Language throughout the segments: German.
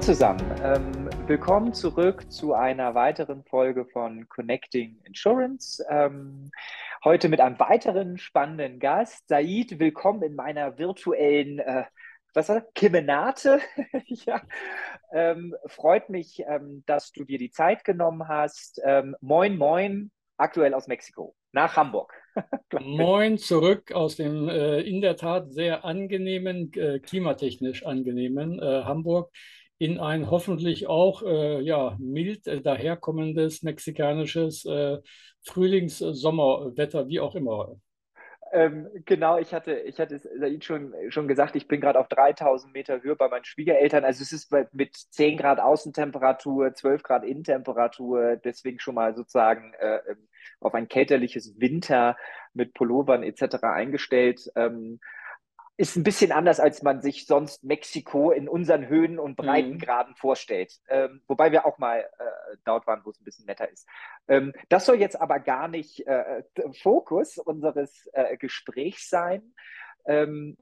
zusammen, ähm, willkommen zurück zu einer weiteren Folge von Connecting Insurance. Ähm, heute mit einem weiteren spannenden Gast. Said, willkommen in meiner virtuellen, äh, was war das? Kemenate. ja. Ähm, freut mich, ähm, dass du dir die Zeit genommen hast. Ähm, moin, moin, aktuell aus Mexiko, nach Hamburg. Moin zurück aus dem äh, in der Tat sehr angenehmen, äh, klimatechnisch angenehmen äh, Hamburg in ein hoffentlich auch äh, ja, mild äh, daherkommendes mexikanisches äh, Frühlings-Sommerwetter, wie auch immer. Ähm, genau, ich hatte, ich hatte Said schon, schon gesagt, ich bin gerade auf 3000 Meter Höhe bei meinen Schwiegereltern. Also es ist mit 10 Grad Außentemperatur, 12 Grad Innentemperatur, deswegen schon mal sozusagen äh, ähm, auf ein kälterliches Winter mit Pullovern etc. eingestellt. Ähm, ist ein bisschen anders, als man sich sonst Mexiko in unseren Höhen und Breitengraden mhm. vorstellt. Ähm, wobei wir auch mal äh, dort waren, wo es ein bisschen netter ist. Ähm, das soll jetzt aber gar nicht äh, Fokus unseres äh, Gesprächs sein. Ähm,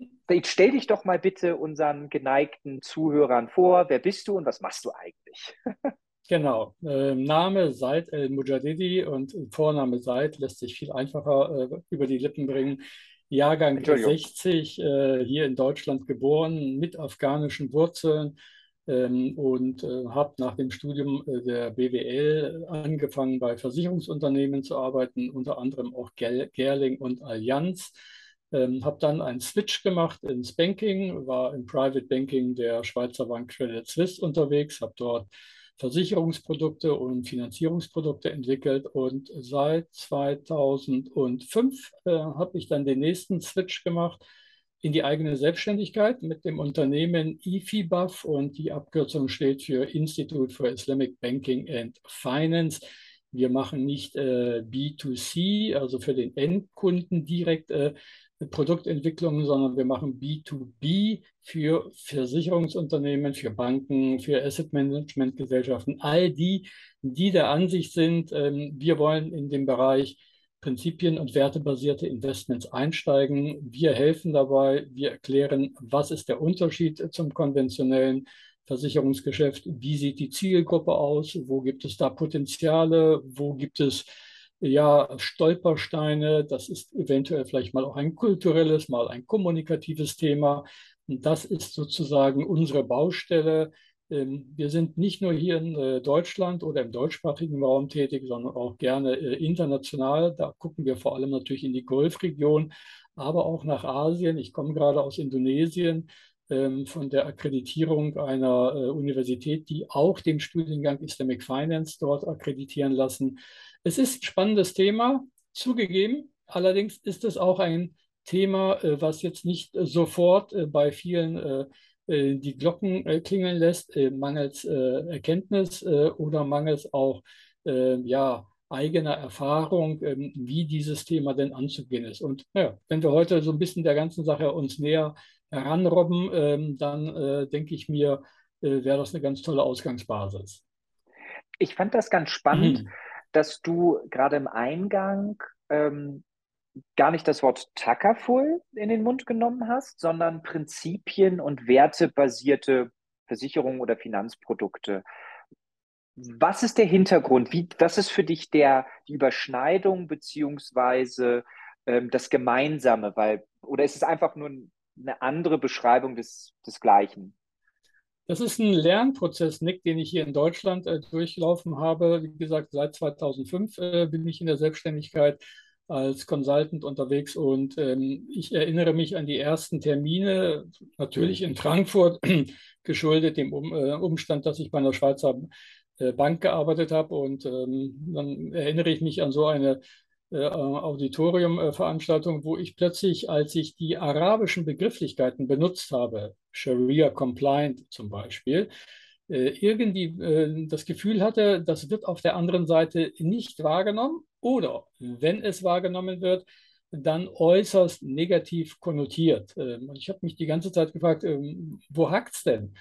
stell dich doch mal bitte unseren geneigten Zuhörern vor. Wer bist du und was machst du eigentlich? Genau. Äh, Name Said El Mujadidi und Vorname Said lässt sich viel einfacher äh, über die Lippen bringen. Jahrgang 60, äh, hier in Deutschland geboren, mit afghanischen Wurzeln ähm, und äh, habe nach dem Studium äh, der BWL angefangen, bei Versicherungsunternehmen zu arbeiten, unter anderem auch Gerling und Allianz. Ähm, habe dann einen Switch gemacht ins Banking, war im Private Banking der Schweizer Bank Credit Suisse unterwegs, habe dort Versicherungsprodukte und Finanzierungsprodukte entwickelt und seit 2005 äh, habe ich dann den nächsten Switch gemacht in die eigene Selbstständigkeit mit dem Unternehmen IFIBAF und die Abkürzung steht für Institute for Islamic Banking and Finance. Wir machen nicht äh, B2C, also für den Endkunden direkt, äh, Produktentwicklung, sondern wir machen B2B für Versicherungsunternehmen, für Banken, für Asset Management Gesellschaften, all die, die der Ansicht sind, ähm, wir wollen in dem Bereich Prinzipien- und wertebasierte Investments einsteigen. Wir helfen dabei, wir erklären, was ist der Unterschied zum konventionellen Versicherungsgeschäft, wie sieht die Zielgruppe aus, wo gibt es da Potenziale, wo gibt es ja, Stolpersteine, das ist eventuell vielleicht mal auch ein kulturelles, mal ein kommunikatives Thema. Und das ist sozusagen unsere Baustelle. Ähm, wir sind nicht nur hier in äh, Deutschland oder im deutschsprachigen Raum tätig, sondern auch gerne äh, international. Da gucken wir vor allem natürlich in die Golfregion, aber auch nach Asien. Ich komme gerade aus Indonesien ähm, von der Akkreditierung einer äh, Universität, die auch den Studiengang Islamic Finance dort akkreditieren lassen. Es ist ein spannendes Thema, zugegeben. Allerdings ist es auch ein Thema, äh, was jetzt nicht sofort äh, bei vielen äh, die Glocken klingeln lässt, mangels Erkenntnis oder mangels auch ja, eigener Erfahrung, ähm, wie dieses Thema denn anzugehen ist. Und ja, wenn wir heute so ein bisschen der ganzen Sache uns näher heranrobben, ähm, dann denke ich mir, wäre das eine ganz tolle Ausgangsbasis. Ich fand das ganz spannend. Mhm dass du gerade im Eingang ähm, gar nicht das Wort Takaful in den Mund genommen hast, sondern Prinzipien und wertebasierte Versicherungen oder Finanzprodukte. Was ist der Hintergrund? Wie, was ist für dich der, die Überschneidung beziehungsweise ähm, das Gemeinsame? Weil, oder ist es einfach nur eine andere Beschreibung des, des Gleichen? Das ist ein Lernprozess, Nick, den ich hier in Deutschland äh, durchlaufen habe. Wie gesagt, seit 2005 äh, bin ich in der Selbstständigkeit als Consultant unterwegs und ähm, ich erinnere mich an die ersten Termine, natürlich in Frankfurt, geschuldet dem um, äh, Umstand, dass ich bei einer Schweizer äh, Bank gearbeitet habe. Und ähm, dann erinnere ich mich an so eine Auditorium-Veranstaltung, wo ich plötzlich, als ich die arabischen Begrifflichkeiten benutzt habe, Sharia compliant zum Beispiel, äh, irgendwie äh, das Gefühl hatte, das wird auf der anderen Seite nicht wahrgenommen oder wenn es wahrgenommen wird, dann äußerst negativ konnotiert. Ähm, ich habe mich die ganze Zeit gefragt, ähm, wo hakt es denn?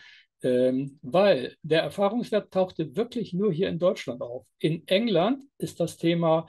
Ähm, weil der Erfahrungswert tauchte wirklich nur hier in Deutschland auf. In England ist das Thema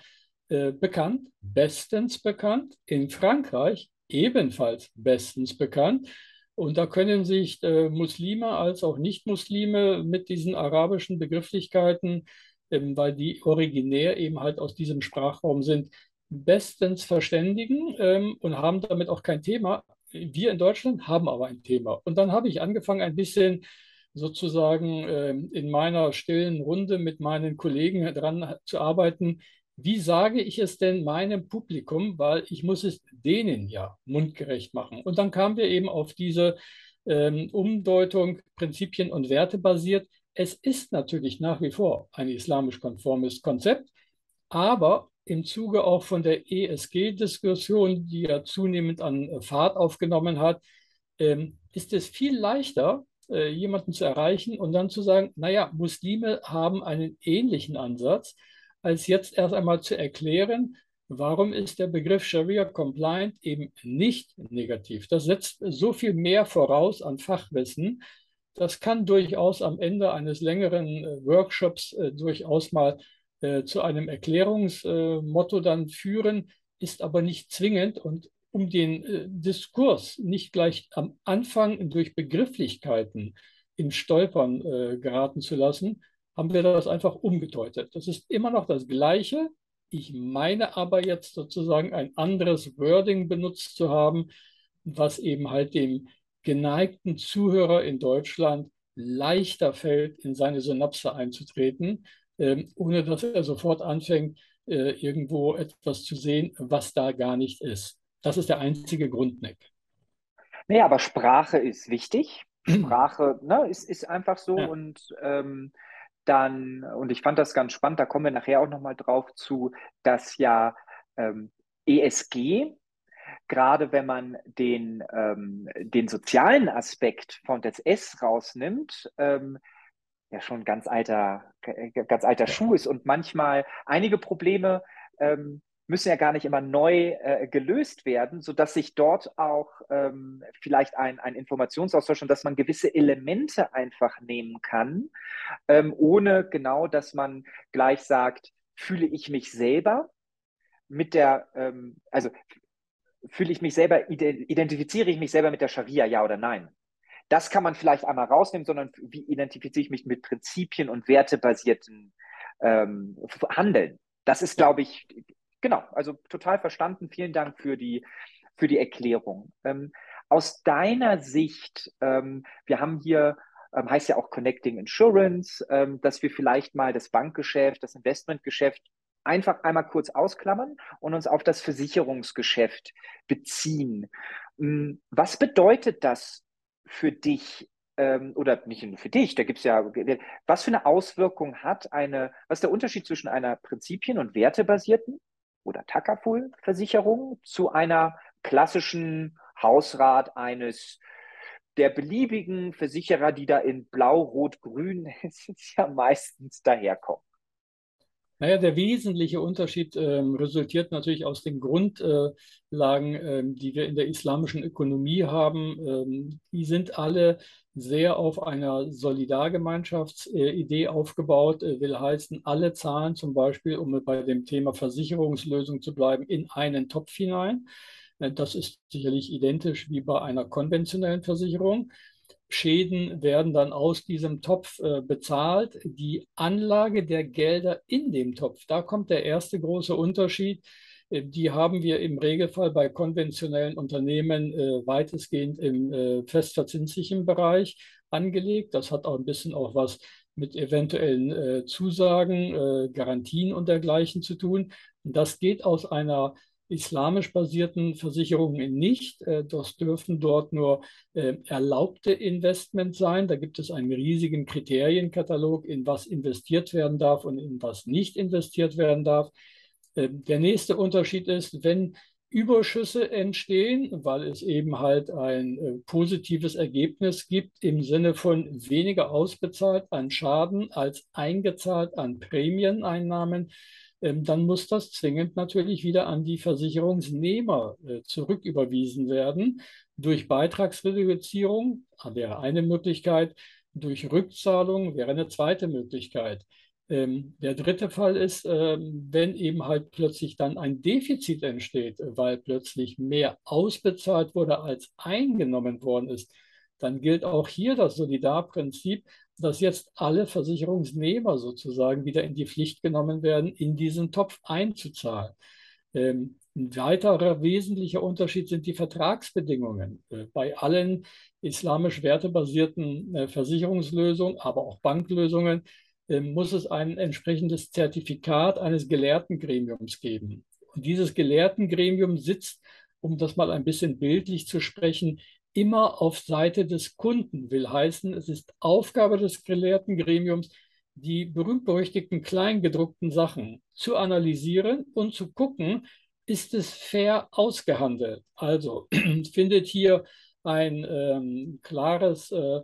äh, bekannt, bestens bekannt. In Frankreich ebenfalls bestens bekannt. Und da können sich äh, Muslime als auch Nicht-Muslime mit diesen arabischen Begrifflichkeiten, ähm, weil die originär eben halt aus diesem Sprachraum sind, bestens verständigen ähm, und haben damit auch kein Thema. Wir in Deutschland haben aber ein Thema. Und dann habe ich angefangen, ein bisschen sozusagen äh, in meiner stillen Runde mit meinen Kollegen daran zu arbeiten, wie sage ich es denn meinem Publikum, weil ich muss es denen ja mundgerecht machen. Und dann kamen wir eben auf diese ähm, Umdeutung Prinzipien und Werte basiert. Es ist natürlich nach wie vor ein islamisch-konformes Konzept, aber im Zuge auch von der ESG-Diskussion, die ja zunehmend an Fahrt aufgenommen hat, ähm, ist es viel leichter, äh, jemanden zu erreichen und dann zu sagen, naja, Muslime haben einen ähnlichen Ansatz, als jetzt erst einmal zu erklären, warum ist der Begriff Sharia compliant eben nicht negativ. Das setzt so viel mehr voraus an Fachwissen. Das kann durchaus am Ende eines längeren äh, Workshops äh, durchaus mal äh, zu einem Erklärungsmotto dann führen, ist aber nicht zwingend und um den äh, Diskurs nicht gleich am Anfang durch Begrifflichkeiten in Stolpern äh, geraten zu lassen, haben wir das einfach umgedeutet. Das ist immer noch das Gleiche. Ich meine aber jetzt sozusagen ein anderes Wording benutzt zu haben, was eben halt dem geneigten Zuhörer in Deutschland leichter fällt, in seine Synapse einzutreten, ähm, ohne dass er sofort anfängt, äh, irgendwo etwas zu sehen, was da gar nicht ist. Das ist der einzige Grund, Nick. Nee, aber Sprache ist wichtig. Sprache ne, ist, ist einfach so ja. und ähm, dann, und ich fand das ganz spannend, da kommen wir nachher auch nochmal drauf zu, dass ja ähm, ESG, gerade wenn man den, ähm, den sozialen Aspekt von des S rausnimmt, ähm, ja schon ganz alter, ganz alter Schuh ist und manchmal einige Probleme ähm, müssen ja gar nicht immer neu äh, gelöst werden, sodass sich dort auch ähm, vielleicht ein, ein Informationsaustausch und dass man gewisse Elemente einfach nehmen kann, ähm, ohne genau, dass man gleich sagt, fühle ich mich selber mit der, ähm, also fühle ich mich selber, identifiziere ich mich selber mit der Scharia, ja oder nein? Das kann man vielleicht einmal rausnehmen, sondern wie identifiziere ich mich mit Prinzipien und wertebasierten ähm, Handeln? Das ist, glaube ich, genau, also total verstanden. Vielen Dank für die, für die Erklärung. Ähm, aus deiner Sicht, ähm, wir haben hier, ähm, heißt ja auch Connecting Insurance, ähm, dass wir vielleicht mal das Bankgeschäft, das Investmentgeschäft einfach einmal kurz ausklammern und uns auf das Versicherungsgeschäft beziehen. Hm, was bedeutet das für dich ähm, oder nicht nur für dich, da gibt es ja, was für eine Auswirkung hat eine, was ist der Unterschied zwischen einer prinzipien- und wertebasierten oder Takaful-Versicherung zu einer klassischen Hausrat eines der beliebigen Versicherer, die da in Blau, Rot, Grün ja meistens daherkommen. Naja, der wesentliche Unterschied ähm, resultiert natürlich aus den Grundlagen, ähm, die wir in der islamischen Ökonomie haben. Ähm, die sind alle sehr auf einer Solidargemeinschaftsidee äh, aufgebaut, äh, will heißen, alle zahlen zum Beispiel, um bei dem Thema Versicherungslösung zu bleiben, in einen Topf hinein. Äh, das ist sicherlich identisch wie bei einer konventionellen Versicherung. Schäden werden dann aus diesem Topf äh, bezahlt. Die Anlage der Gelder in dem Topf, da kommt der erste große Unterschied. Äh, die haben wir im Regelfall bei konventionellen Unternehmen äh, weitestgehend im äh, festverzinslichen Bereich angelegt. Das hat auch ein bisschen auch was mit eventuellen Zusagen, Garantien und dergleichen zu tun. das geht aus einer islamisch basierten Versicherungen nicht. Das dürfen dort nur erlaubte Investments sein. Da gibt es einen riesigen Kriterienkatalog, in was investiert werden darf und in was nicht investiert werden darf. Äh, der nächste Unterschied ist, wenn Überschüsse entstehen, weil es eben halt ein positives Ergebnis gibt im Sinne von weniger ausbezahlt an Schaden als eingezahlt an Prämieneinnahmen, ähm, dann muss das zwingend natürlich wieder an die Versicherungsnehmer äh, zurücküberwiesen werden. Durch Beitragsreduzierung wäre eine Möglichkeit, durch Rückzahlung wäre eine zweite Möglichkeit. Ähm, der dritte Fall ist, ähm, wenn eben halt plötzlich dann ein Defizit entsteht, weil plötzlich mehr ausbezahlt wurde, als eingenommen worden ist, dann gilt auch hier das Solidarprinzip, dass jetzt alle Versicherungsnehmer sozusagen wieder in die Pflicht genommen werden, in diesen Topf einzuzahlen. Ähm, ein weiterer wesentlicher Unterschied sind die Vertragsbedingungen. Äh, bei allen islamisch wertebasierten äh, Versicherungslösungen, aber auch Banklösungen, muss es ein entsprechendes Zertifikat eines Gelehrtengremiums geben. Und dieses Gelehrtengremium sitzt, um das mal ein bisschen bildlich zu sprechen, immer auf Seite des Kunden, will heißen, es ist Aufgabe des gelehrten Gremiums, die berühmt-berüchtigten kleingedruckten Sachen zu analysieren und zu gucken, ist es fair ausgehandelt. Also findet hier ein ähm, klares äh,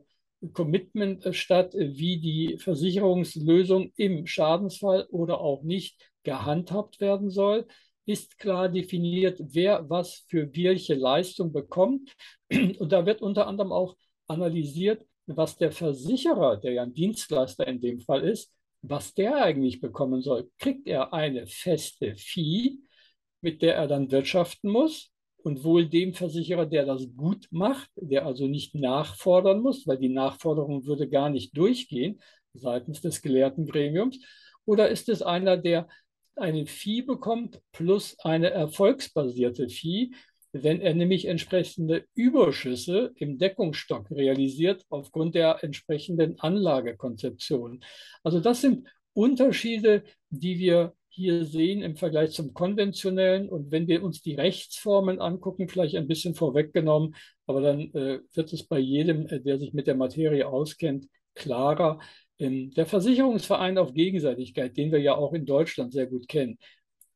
Commitment statt, wie die Versicherungslösung im Schadensfall oder auch nicht gehandhabt werden soll ist klar definiert, wer was für welche Leistung bekommt. Und da wird unter anderem auch analysiert, was der Versicherer, der ja ein Dienstleister in dem Fall ist, was der eigentlich bekommen soll. Kriegt er eine feste Fee, mit der er dann wirtschaften muss? Und wohl dem Versicherer, der das gut macht, der also nicht nachfordern muss, weil die Nachforderung würde gar nicht durchgehen seitens des gelehrten Gremiums? Oder ist es einer, der eine Fee bekommt plus eine erfolgsbasierte Fee, wenn er nämlich entsprechende Überschüsse im Deckungsstock realisiert aufgrund der entsprechenden Anlagekonzeption. Also das sind Unterschiede, die wir hier sehen im Vergleich zum konventionellen. Und wenn wir uns die Rechtsformen angucken, vielleicht ein bisschen vorweggenommen, aber dann äh, wird es bei jedem, äh, der sich mit der Materie auskennt, klarer. Ähm, der Versicherungsverein auf Gegenseitigkeit, den wir ja auch in Deutschland sehr gut kennen,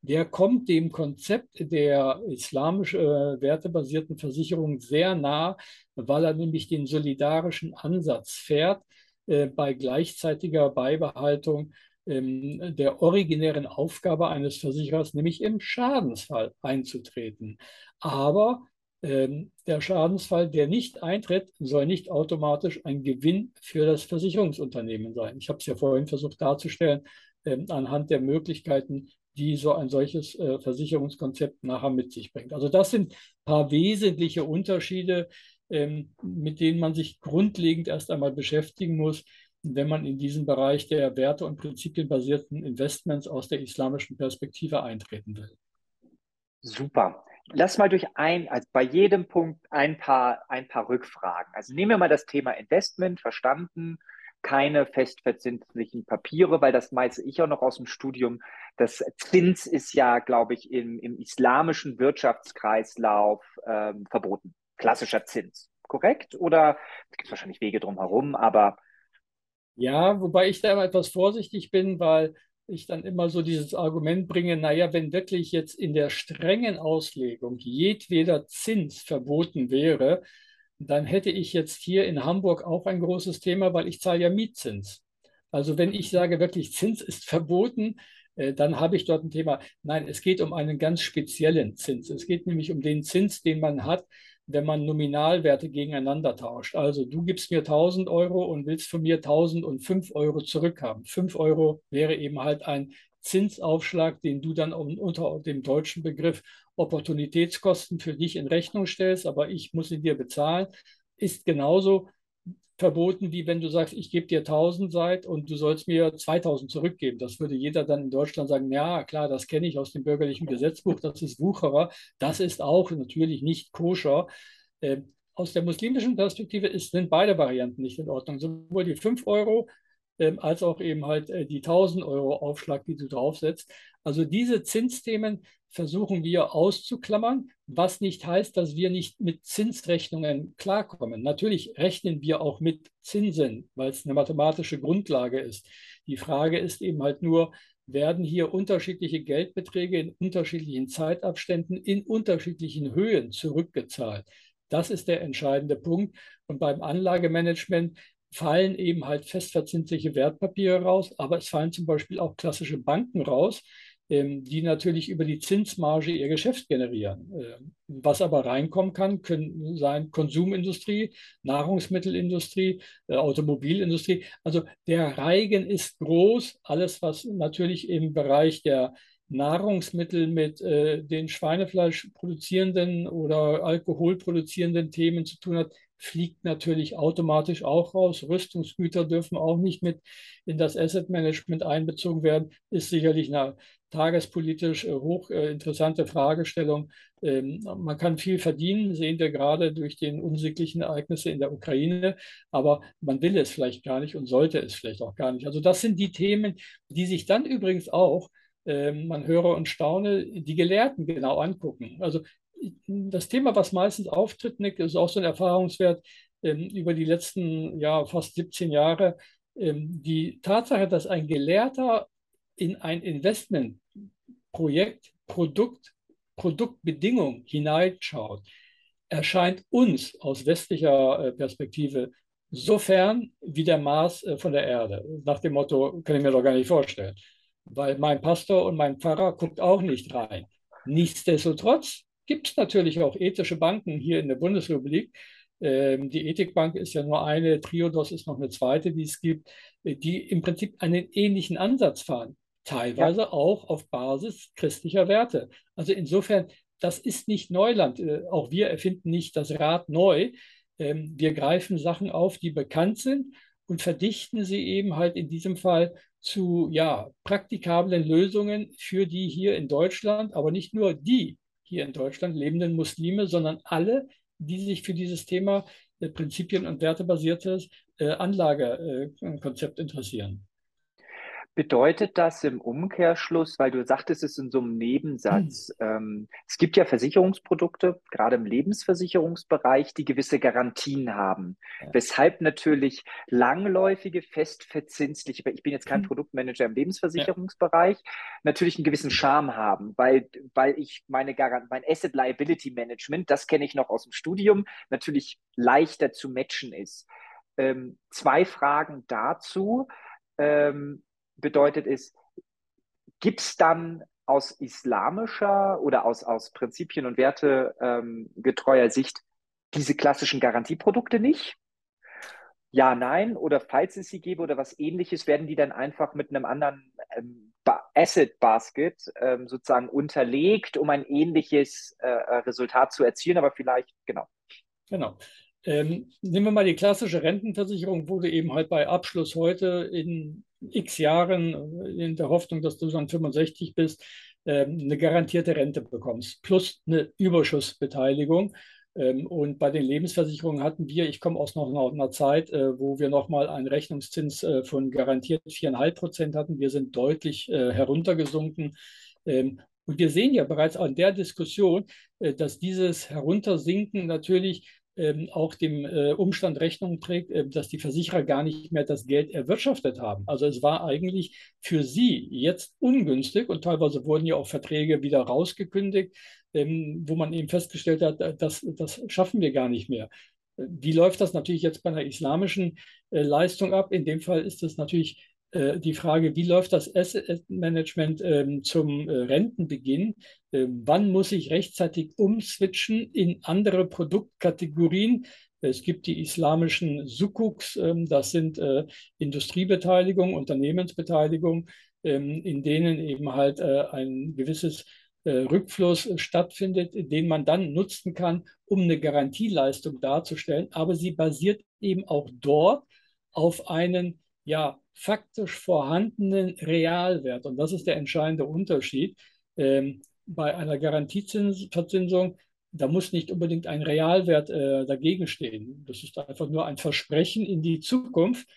der kommt dem Konzept der islamisch äh, wertebasierten Versicherung sehr nah, weil er nämlich den solidarischen Ansatz fährt äh, bei gleichzeitiger Beibehaltung der originären Aufgabe eines Versicherers, nämlich im Schadensfall einzutreten. Aber ähm, der Schadensfall, der nicht eintritt, soll nicht automatisch ein Gewinn für das Versicherungsunternehmen sein. Ich habe es ja vorhin versucht darzustellen, ähm, anhand der Möglichkeiten, die so ein solches äh, Versicherungskonzept nachher mit sich bringt. Also das sind ein paar wesentliche Unterschiede, ähm, mit denen man sich grundlegend erst einmal beschäftigen muss, wenn man in diesen Bereich der Werte- und prinzipienbasierten Investments aus der islamischen Perspektive eintreten will. Super. Lass mal durch ein, also bei jedem Punkt ein paar, ein paar Rückfragen. Also nehmen wir mal das Thema Investment, verstanden, keine festverzinslichen Papiere, weil das meiste ich auch noch aus dem Studium. Das Zins ist ja, glaube ich, im, im islamischen Wirtschaftskreislauf ähm, verboten. Klassischer Zins, korrekt? Oder es gibt wahrscheinlich Wege drumherum, aber. Ja, wobei ich da etwas vorsichtig bin, weil ich dann immer so dieses Argument bringe, naja, wenn wirklich jetzt in der strengen Auslegung jedweder Zins verboten wäre, dann hätte ich jetzt hier in Hamburg auch ein großes Thema, weil ich zahle ja Mietzins. Also wenn ich sage wirklich, Zins ist verboten, äh, dann habe ich dort ein Thema. Nein, es geht um einen ganz speziellen Zins. Es geht nämlich um den Zins, den man hat, wenn man Nominalwerte gegeneinander tauscht. Also du gibst mir 1000 Euro und willst von mir 1005 Euro zurückhaben. 5 Euro wäre eben halt ein Zinsaufschlag, den du dann unter dem deutschen Begriff Opportunitätskosten für dich in Rechnung stellst, aber ich muss sie dir bezahlen, ist genauso verboten, wie wenn du sagst, ich gebe dir 1000 seit und du sollst mir 2000 zurückgeben. Das würde jeder dann in Deutschland sagen, ja, klar, das kenne ich aus dem bürgerlichen Gesetzbuch, das ist Wucherer. Das ist auch natürlich nicht koscher. Äh, aus der muslimischen Perspektive ist, sind beide Varianten nicht in Ordnung. Sowohl die 5 Euro ähm, als auch eben halt äh, die 1000 Euro Aufschlag, die du draufsetzt. Also diese Zinsthemen versuchen wir auszuklammern, was nicht heißt, dass wir nicht mit Zinsrechnungen klarkommen. Natürlich rechnen wir auch mit Zinsen, weil es eine mathematische Grundlage ist. Die Frage ist eben halt nur, werden hier unterschiedliche Geldbeträge in unterschiedlichen Zeitabständen in unterschiedlichen Höhen zurückgezahlt. Das ist der entscheidende Punkt. Und beim Anlagemanagement fallen eben halt festverzinsliche Wertpapiere raus, aber es fallen zum Beispiel auch klassische Banken raus, ähm, die natürlich über die Zinsmarge ihr Geschäft generieren. Ähm, was aber reinkommen kann, können sein Konsumindustrie, Nahrungsmittelindustrie, äh, Automobilindustrie. Also der Reigen ist groß. Alles, was natürlich im Bereich der Nahrungsmittel mit äh, den Schweinefleisch produzierenden oder Alkohol produzierenden Themen zu tun hat, fliegt natürlich automatisch auch raus. Rüstungsgüter dürfen auch nicht mit in das Asset Management einbezogen werden. Ist sicherlich eine tagespolitisch äh, hochinteressante äh, Fragestellung. Ähm, man kann viel verdienen, sehen wir gerade durch die unsäglichen Ereignisse in der Ukraine, aber man will es vielleicht gar nicht und sollte es vielleicht auch gar nicht. Also das sind die Themen, die sich dann übrigens auch ähm, man höre und staune, die Gelehrten genau angucken. Also das Thema, was meistens auftritt, Nick, ist auch so ein Erfahrungswert ähm, über die letzten ja, fast 17 Jahre. Ähm, die Tatsache, dass ein Gelehrter in ein Investmentprojekt, Produkt, Produktbedingung hineinschaut, erscheint uns aus westlicher äh, Perspektive so fern wie der Mars äh, von der Erde. Nach dem Motto, kann ich mir doch gar nicht vorstellen. Weil mein Pastor und mein Pfarrer guckt auch nicht rein. Nichtsdestotrotz gibt es natürlich auch ethische Banken hier in der Bundesrepublik. Ähm, die Ethikbank ist ja nur eine, Triodos ist noch eine zweite, die es gibt, äh, die im Prinzip einen ähnlichen Ansatz fahren, teilweise ja. auch auf Basis christlicher Werte. Also insofern, das ist nicht Neuland. Äh, auch wir erfinden nicht das Rad neu. Ähm, wir greifen Sachen auf, die bekannt sind und verdichten sie eben halt in diesem Fall zu ja, praktikablen Lösungen für die hier in Deutschland, aber nicht nur die hier in Deutschland lebenden Muslime, sondern alle, die sich für dieses Thema äh, Prinzipien- und wertebasiertes äh, Anlagekonzept interessieren. Bedeutet das im Umkehrschluss, weil du sagtest es in so einem Nebensatz, hm. ähm, es gibt ja Versicherungsprodukte, gerade im Lebensversicherungsbereich, die gewisse Garantien haben, ja. weshalb natürlich langläufige, festverzinsliche, ich bin jetzt kein hm. Produktmanager im Lebensversicherungsbereich, ja. natürlich einen gewissen Charme haben, weil, weil ich meine Garant mein Asset Liability Management, das kenne ich noch aus dem Studium, natürlich leichter zu matchen ist. Ähm, zwei Fragen dazu. Ähm, bedeutet ist, gibt es dann aus islamischer oder aus, aus Prinzipien und Werte ähm, Sicht diese klassischen Garantieprodukte nicht? Ja, nein, oder falls es sie gäbe oder was ähnliches, werden die dann einfach mit einem anderen ähm, Asset Basket ähm, sozusagen unterlegt, um ein ähnliches äh, äh, Resultat zu erzielen, aber vielleicht, genau. Genau. Ähm, nehmen wir mal die klassische Rentenversicherung, wurde eben halt bei Abschluss heute in x Jahren in der Hoffnung, dass du dann 65 bist, ähm, eine garantierte Rente bekommst, plus eine Überschussbeteiligung. Ähm, und bei den Lebensversicherungen hatten wir, ich komme aus noch einer Zeit, äh, wo wir nochmal einen Rechnungszins äh, von garantiert 4,5 Prozent hatten. Wir sind deutlich äh, heruntergesunken. Ähm, und wir sehen ja bereits an der Diskussion, dass dieses Heruntersinken natürlich ähm, auch dem äh, Umstand Rechnung trägt, äh, dass die Versicherer gar nicht mehr das Geld erwirtschaftet haben. Also es war eigentlich für sie jetzt ungünstig und teilweise wurden ja auch Verträge wieder rausgekündigt, ähm, wo man eben festgestellt hat, äh, das, das schaffen wir gar nicht mehr. Wie läuft das natürlich jetzt bei einer islamischen äh, Leistung ab? In dem Fall ist es natürlich äh, die Frage, wie läuft das Asset Management ähm, zum äh, Rentenbeginn? Ähm, wann muss ich rechtzeitig umswitchen in andere Produktkategorien? Es gibt die islamischen Sukuks, ähm, das sind äh, Industriebeteiligung, Unternehmensbeteiligung, ähm, in denen eben halt äh, ein gewisses äh, Rückfluss stattfindet, den man dann nutzen kann, um eine Garantieleistung darzustellen. Aber sie basiert eben auch dort auf einen ja, faktisch vorhandenen Realwert. Und das ist der entscheidende Unterschied. Ähm, bei einer Garantieverzinsung, da muss nicht unbedingt ein Realwert äh, dagegen stehen. Das ist einfach nur ein Versprechen in die Zukunft.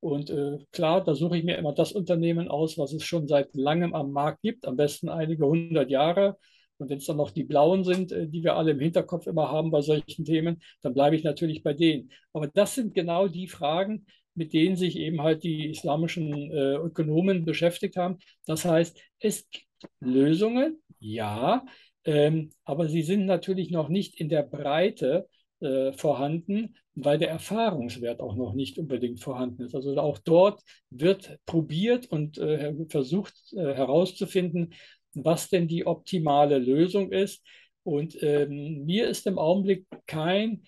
Und äh, klar, da suche ich mir immer das Unternehmen aus, was es schon seit langem am Markt gibt, am besten einige hundert Jahre. Und wenn es dann noch die blauen sind, äh, die wir alle im Hinterkopf immer haben bei solchen Themen, dann bleibe ich natürlich bei denen. Aber das sind genau die Fragen, mit denen sich eben halt die islamischen äh, Ökonomen beschäftigt haben. Das heißt, es gibt Lösungen, ja, ähm, aber sie sind natürlich noch nicht in der Breite äh, vorhanden, weil der Erfahrungswert auch noch nicht unbedingt vorhanden ist. Also auch dort wird probiert und äh, versucht äh, herauszufinden, was denn die optimale Lösung ist. Und ähm, mir ist im Augenblick kein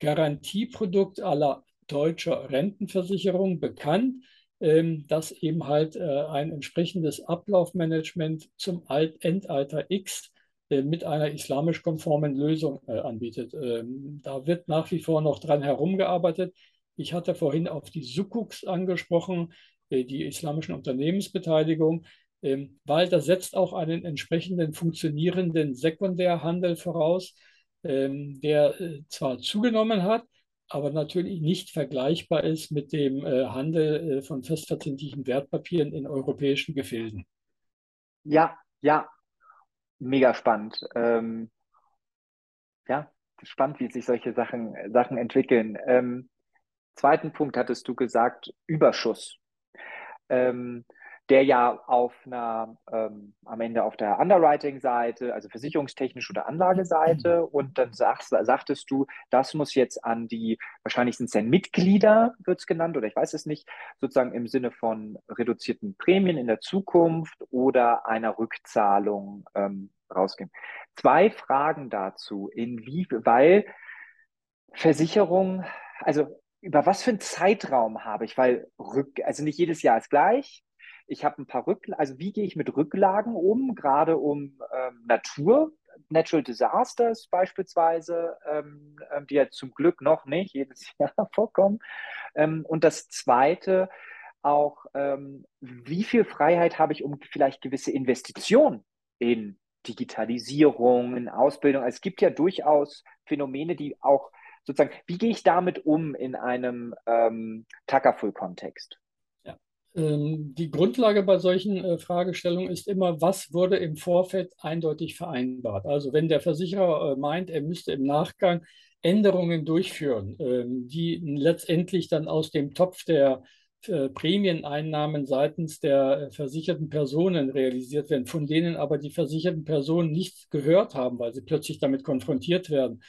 Garantieprodukt aller deutscher Rentenversicherung bekannt, ähm, dass eben halt äh, ein entsprechendes Ablaufmanagement zum Alt Endalter X äh, mit einer islamisch-konformen Lösung äh, anbietet. Ähm, da wird nach wie vor noch dran herumgearbeitet. Ich hatte vorhin auf die Sukuks angesprochen, die islamischen Unternehmensbeteiligung, ähm, weil das setzt auch einen entsprechenden funktionierenden Sekundärhandel voraus, der zwar zugenommen hat, aber natürlich nicht vergleichbar ist mit dem Handel von festverzinslichen Wertpapieren in europäischen Gefilden. Ja, ja, mega spannend. Ähm, ja, spannend, wie sich solche Sachen, Sachen entwickeln. Ähm, zweiten Punkt hattest du gesagt, Überschuss. Ähm, der ja auf einer, ähm, am Ende auf der Underwriting-Seite, also versicherungstechnisch oder Anlageseite, mhm. und dann sagst, sagtest du, das muss jetzt an die, wahrscheinlich sind es dann Mitglieder, wird es genannt, oder ich weiß es nicht, sozusagen im Sinne von reduzierten Prämien in der Zukunft oder einer Rückzahlung ähm, rausgehen. Zwei Fragen dazu, inwie, weil Versicherung, also über was für einen Zeitraum habe ich, weil Rück, also nicht jedes Jahr ist gleich, ich habe ein paar Rücklagen, also wie gehe ich mit Rücklagen um, gerade um ähm, Natur, Natural Disasters beispielsweise, ähm, ähm die ja zum Glück noch nicht jedes Jahr vorkommen. Ähm, und das Zweite auch, ähm, wie viel Freiheit habe ich, um vielleicht gewisse Investitionen in Digitalisierung, in Ausbildung. Also es gibt ja durchaus Phänomene, die auch sozusagen, wie gehe ich damit um in einem ähm, Takaful-Kontext? Ähm, die Grundlage bei solchen äh, Fragestellungen ist immer, was wurde im Vorfeld eindeutig vereinbart? Also wenn der Versicherer äh, meint, er müsste im Nachgang Änderungen durchführen, ähm, die letztendlich dann aus dem Topf der äh, Prämieneinnahmen seitens der versicherten Personen realisiert werden, von denen aber die versicherten Personen nichts gehört haben, weil sie plötzlich damit konfrontiert werden,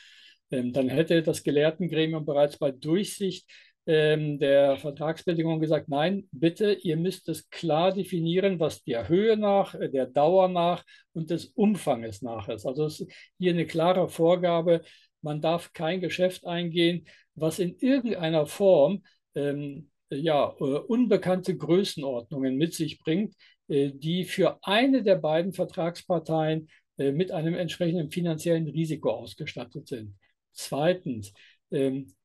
ähm, dann hätte das Gelehrtengremium bereits bei Durchsicht ähm, der Vertragsbedingungen gesagt, nein, bitte, ihr müsst es klar definieren, was der Höhe nach, äh, der Dauer nach und des Umfanges nach ist. Also es ist hier eine klare Vorgabe, man darf kein Geschäft eingehen, was in irgendeiner Form ähm, ja, äh, unbekannte Größenordnungen mit sich bringt, äh, die für eine der beiden Vertragsparteien mit einem entsprechenden finanziellen Risiko ausgestattet sind. Zweitens,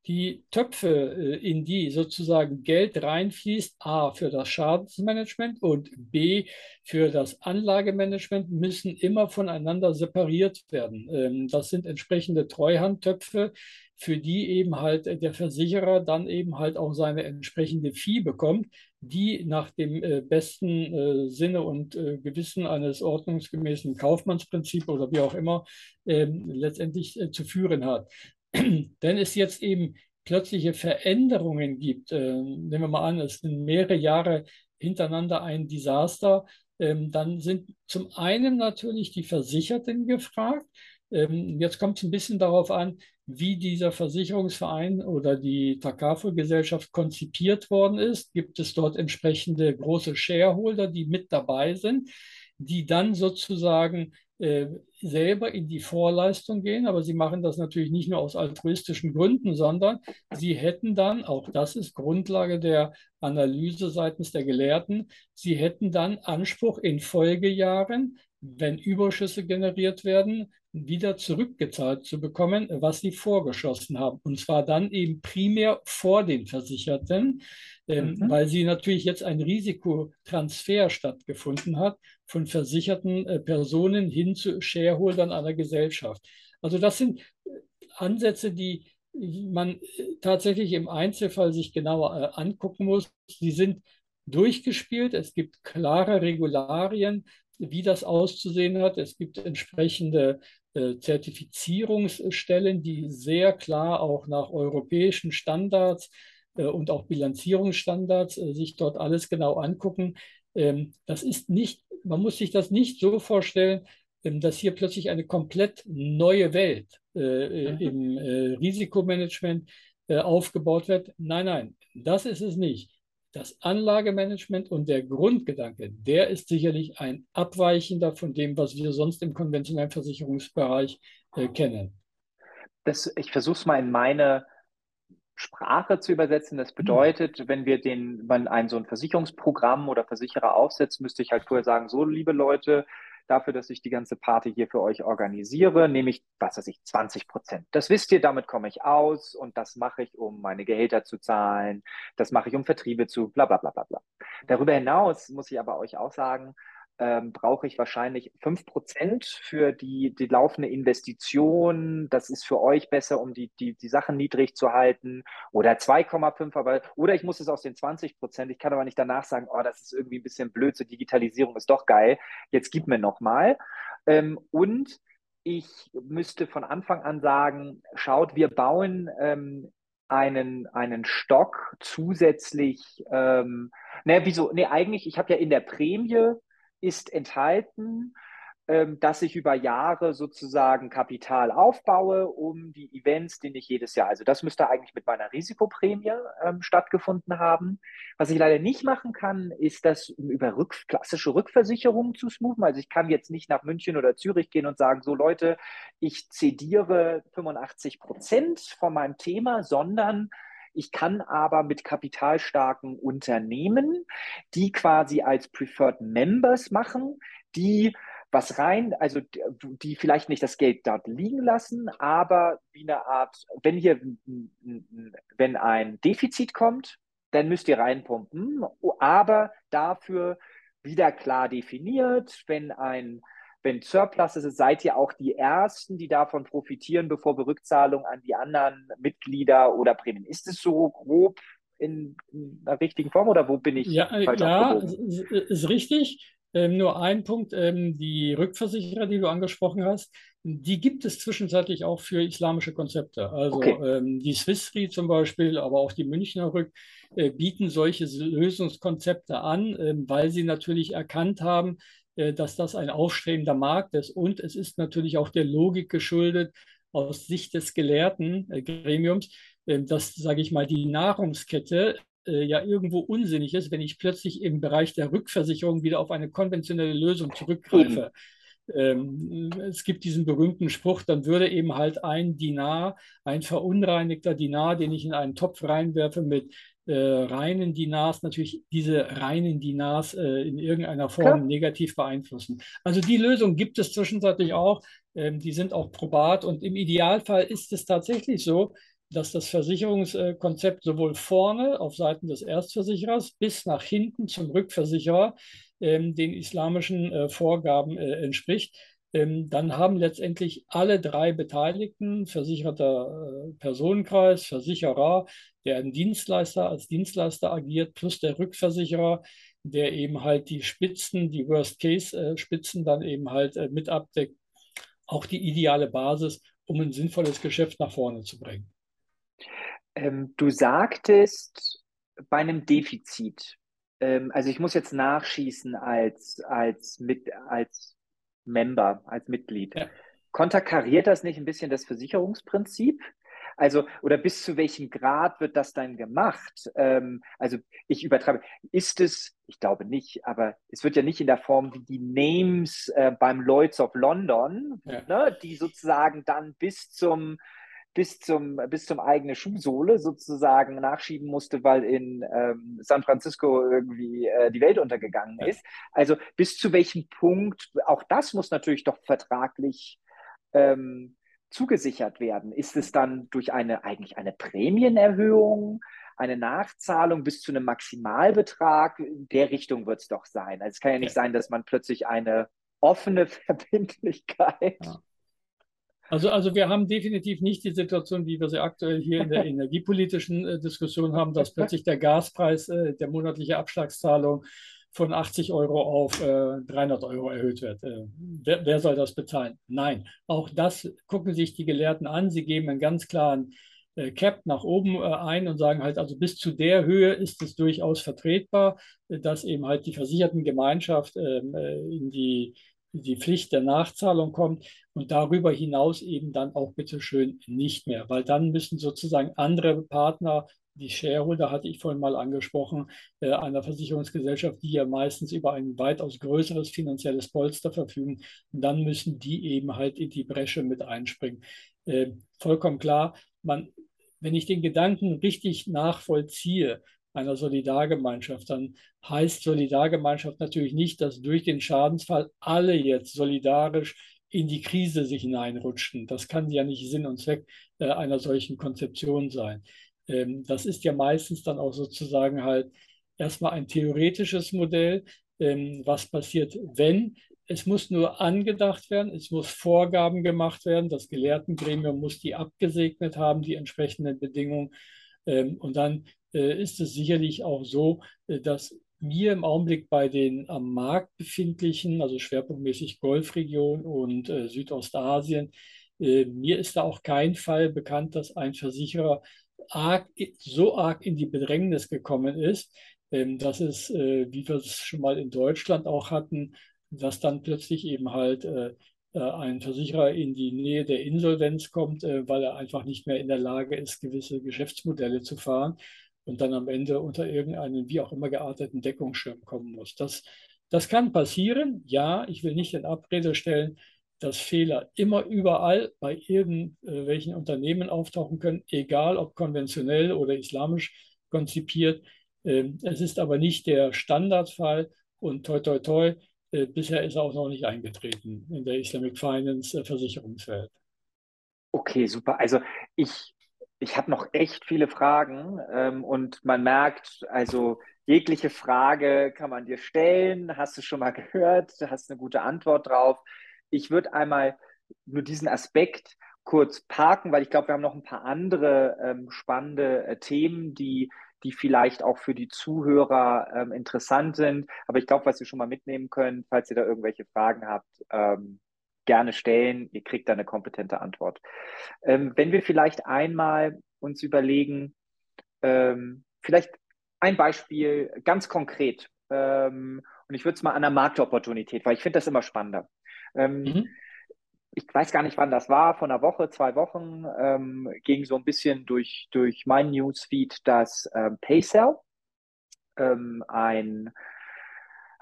die Töpfe, äh, in die sozusagen Geld reinfließt, a für das Schadensmanagement und b für das Anlagemanagement, müssen immer voneinander separiert werden. Ähm, das sind entsprechende Treuhandtöpfe, für die eben halt der Versicherer dann eben halt auch seine entsprechende Fee bekommt, die nach dem äh, besten äh, Sinne und Gewissen eines ordnungsgemäßen Kaufmannsprinzips oder wie auch immer ähm, letztendlich zu führen hat. wenn es jetzt eben plötzliche Veränderungen gibt, äh, nehmen wir mal an, es sind mehrere Jahre hintereinander ein Desaster, ähm, dann sind zum einen natürlich die Versicherten gefragt. Ähm, jetzt kommt es ein bisschen darauf an, wie dieser Versicherungsverein oder die Takaful-Gesellschaft konzipiert worden ist. Gibt es dort entsprechende große Shareholder, die mit dabei sind, die dann sozusagen selber in die Vorleistung gehen, aber sie machen das natürlich nicht nur aus altruistischen Gründen, sondern sie hätten dann, auch das ist Grundlage der Analyse seitens der Gelehrten, sie hätten dann Anspruch in Folgejahren, wenn Überschüsse generiert werden, wieder zurückgezahlt zu bekommen, was sie vorgeschossen haben. Und zwar dann eben primär vor den Versicherten, ähm, mhm. weil sie natürlich jetzt ein Risikotransfer stattgefunden hat von versicherten äh, Personen hin zu Shareholdern einer Gesellschaft. Also das sind äh, Ansätze, die man äh, tatsächlich im Einzelfall sich genauer angucken muss. Sie sind durchgespielt. Es gibt klare Regularien, wie das auszusehen hat. Es gibt entsprechende Zertifizierungsstellen, die sehr klar auch nach europäischen Standards und auch Bilanzierungsstandards sich dort alles genau angucken. Ähm, das ist nicht, man muss sich das nicht so vorstellen, ähm, dass hier plötzlich eine komplett neue Welt mhm. im Risikomanagement aufgebaut wird. Nein, nein, das ist es nicht das Anlagemanagement und der Grundgedanke, der ist sicherlich ein abweichender von dem, was wir sonst im konventionellen Versicherungsbereich äh, kennen. Das, ich versuche es mal in meine Sprache zu übersetzen. Das bedeutet, wenn wir den, wenn ein so ein Versicherungsprogramm oder Versicherer aufsetzt, müsste ich halt vorher sagen, so liebe Leute, dafür, dass ich die ganze Party hier für euch organisiere, nehme ich, was weiß ich, 20 Prozent. Das wisst ihr, damit komme ich aus und das mache ich, um meine Gehälter zu zahlen, das mache ich, um Vertriebe zu, bla bla bla bla bla. Darüber hinaus muss ich aber euch auch sagen, ähm, brauche ich wahrscheinlich 5% für die, die laufende Investition. Das ist für euch besser, um die, die, die Sachen niedrig zu halten. Oder 2,5, aber oder ich muss es aus den 20%. Ich kann aber nicht danach sagen, oh, das ist irgendwie ein bisschen blöd, so Digitalisierung ist doch geil. Jetzt gib mir nochmal. Ähm, und ich müsste von Anfang an sagen, schaut, wir bauen ähm, einen, einen Stock zusätzlich. Ähm, ne, wieso? Ne, eigentlich, ich habe ja in der Prämie ist enthalten, ähm, dass ich über Jahre sozusagen Kapital aufbaue, um die Events, die ich jedes Jahr, also das müsste eigentlich mit meiner Risikoprämie ähm, stattgefunden haben. Was ich leider nicht machen kann, ist das über rück, klassische Rückversicherungen zu smoothen. Also ich kann jetzt nicht nach München oder Zürich gehen und sagen, so Leute, ich zediere 85 Prozent von meinem Thema, sondern ich kann aber mit kapitalstarken Unternehmen, die quasi als Preferred Members machen, die was rein, also die vielleicht nicht das Geld dort liegen lassen, aber wie eine Art, wenn hier, wenn ein Defizit kommt, dann müsst ihr reinpumpen, aber dafür wieder klar definiert, wenn ein wenn Surplus ist, seid ihr auch die Ersten, die davon profitieren, bevor wir Rückzahlung an die anderen Mitglieder oder Prämien. Ist es so grob in, in der richtigen Form oder wo bin ich? Ja, ja ist, ist richtig. Ähm, nur ein Punkt, ähm, die Rückversicherer, die du angesprochen hast, die gibt es zwischenzeitlich auch für islamische Konzepte. Also okay. ähm, die Swiss Re zum Beispiel, aber auch die Münchner Rück äh, bieten solche Lösungskonzepte an, äh, weil sie natürlich erkannt haben, äh, dass das ein aufstrebender Markt ist. Und es ist natürlich auch der Logik geschuldet, aus Sicht des gelehrten äh, Gremiums, äh, dass, sage ich mal, die Nahrungskette ja irgendwo unsinnig ist, wenn ich plötzlich im Bereich der Rückversicherung wieder auf eine konventionelle Lösung zurückgreife. Ähm, es gibt diesen berühmten Spruch, dann würde eben halt ein Dinar, ein verunreinigter Dinar, den ich in einen Topf reinwerfe mit äh, reinen Dinars natürlich diese reinen Dinars äh, in irgendeiner Form Klar. negativ beeinflussen. Also die Lösung gibt es zwischenzeitlich auch. Ähm, die sind auch probat und im Idealfall ist es tatsächlich so, dass das Versicherungskonzept sowohl vorne auf Seiten des Erstversicherers bis nach hinten zum Rückversicherer ähm, den islamischen äh, Vorgaben äh, entspricht. Ähm, dann haben letztendlich alle drei Beteiligten, versicherter äh, Personenkreis, Versicherer, der ein Dienstleister als Dienstleister agiert, plus der Rückversicherer, der eben halt die Spitzen, die Worst-Case-Spitzen dann eben halt äh, mit abdeckt, auch die ideale Basis, um ein sinnvolles Geschäft nach vorne zu bringen. Ähm, du sagtest bei einem Defizit, ähm, also ich muss jetzt nachschießen als, als, mit, als Member, als Mitglied. Ja. Konterkariert das nicht ein bisschen das Versicherungsprinzip? Also, oder bis zu welchem Grad wird das dann gemacht? Ähm, also, ich übertreibe. Ist es, ich glaube nicht, aber es wird ja nicht in der Form wie die Names äh, beim Lloyds of London, ja. ne, die sozusagen dann bis zum bis zum, bis zum eigene Schuhsohle sozusagen nachschieben musste, weil in ähm, San Francisco irgendwie äh, die Welt untergegangen ja. ist. Also bis zu welchem Punkt, auch das muss natürlich doch vertraglich ähm, zugesichert werden. Ist es dann durch eine eigentlich eine Prämienerhöhung, eine Nachzahlung bis zu einem Maximalbetrag? In der Richtung wird es doch sein. Also es kann ja nicht ja. sein, dass man plötzlich eine offene Verbindlichkeit ja also, also wir haben definitiv nicht die Situation, wie wir sie aktuell hier in der energiepolitischen äh, Diskussion haben, dass plötzlich der Gaspreis, äh, der monatliche Abschlagszahlung von 80 Euro auf äh, 300 Euro erhöht wird. Äh, wer, wer, soll das bezahlen? Nein, auch das gucken sich die Gelehrten an. Sie geben einen ganz klaren äh, Cap nach oben äh, ein und sagen halt, also bis zu der Höhe ist es durchaus vertretbar, dass eben halt die versicherten Gemeinschaft ähm, in die die Pflicht der Nachzahlung kommt und darüber hinaus eben dann auch bitteschön nicht mehr, weil dann müssen sozusagen andere Partner, die Shareholder hatte ich vorhin mal angesprochen, äh, einer Versicherungsgesellschaft, die ja meistens über ein weitaus größeres finanzielles Polster verfügen, dann müssen die eben halt in die Bresche mit einspringen. Äh, vollkommen klar, man, wenn ich den Gedanken richtig nachvollziehe, einer Solidargemeinschaft, dann heißt Solidargemeinschaft natürlich nicht, dass durch den Schadensfall alle jetzt solidarisch in die Krise sich hineinrutschen. Das kann ja nicht Sinn und Zweck äh, einer solchen Konzeption sein. Ähm, das ist ja meistens dann auch sozusagen halt erstmal ein theoretisches Modell, ähm, was passiert, wenn. Es muss nur angedacht werden, es muss Vorgaben gemacht werden, das Gelehrtengremium muss die abgesegnet haben, die entsprechenden Bedingungen. Ähm, und dann ist es sicherlich auch so, äh, dass mir im Augenblick bei den am Markt befindlichen, also schwerpunktmäßig Golfregion und äh, Südostasien, äh, mir ist da auch kein Fall bekannt, dass ein Versicherer arg, so arg in die Bedrängnis gekommen ist, ähm, dass es, äh, wie wir es schon mal in Deutschland auch hatten, dass dann plötzlich eben halt äh, äh, ein Versicherer in die Nähe der Insolvenz kommt, äh, weil er einfach nicht mehr in der Lage ist, gewisse Geschäftsmodelle zu fahren und dann am Ende unter irgendeinen wie auch immer gearteten Deckungsschirm kommen muss. Das, das kann passieren. Ja, ich will nicht in Abrede stellen, dass Fehler immer überall bei irgendwelchen Unternehmen auftauchen können, egal ob konventionell oder islamisch konzipiert. Ähm, es ist aber nicht der Standardfall und toi toi toi, äh, bisher ist er auch noch nicht eingetreten in der Islamic Finance äh, Versicherungswelt. Okay, super. Also ich ich habe noch echt viele Fragen ähm, und man merkt, also jegliche Frage kann man dir stellen, hast du schon mal gehört, hast eine gute Antwort drauf. Ich würde einmal nur diesen Aspekt kurz parken, weil ich glaube, wir haben noch ein paar andere ähm, spannende äh, Themen, die, die vielleicht auch für die Zuhörer ähm, interessant sind. Aber ich glaube, was ihr schon mal mitnehmen könnt, falls ihr da irgendwelche Fragen habt, ähm, gerne stellen. Ihr kriegt da eine kompetente Antwort. Ähm, wenn wir vielleicht einmal uns überlegen, ähm, vielleicht ein Beispiel ganz konkret. Ähm, und ich würde es mal an der Marktopportunität, weil ich finde das immer spannender. Ähm, mhm. Ich weiß gar nicht, wann das war, vor einer Woche, zwei Wochen, ähm, ging so ein bisschen durch, durch mein Newsfeed, dass ähm, PayCell, ein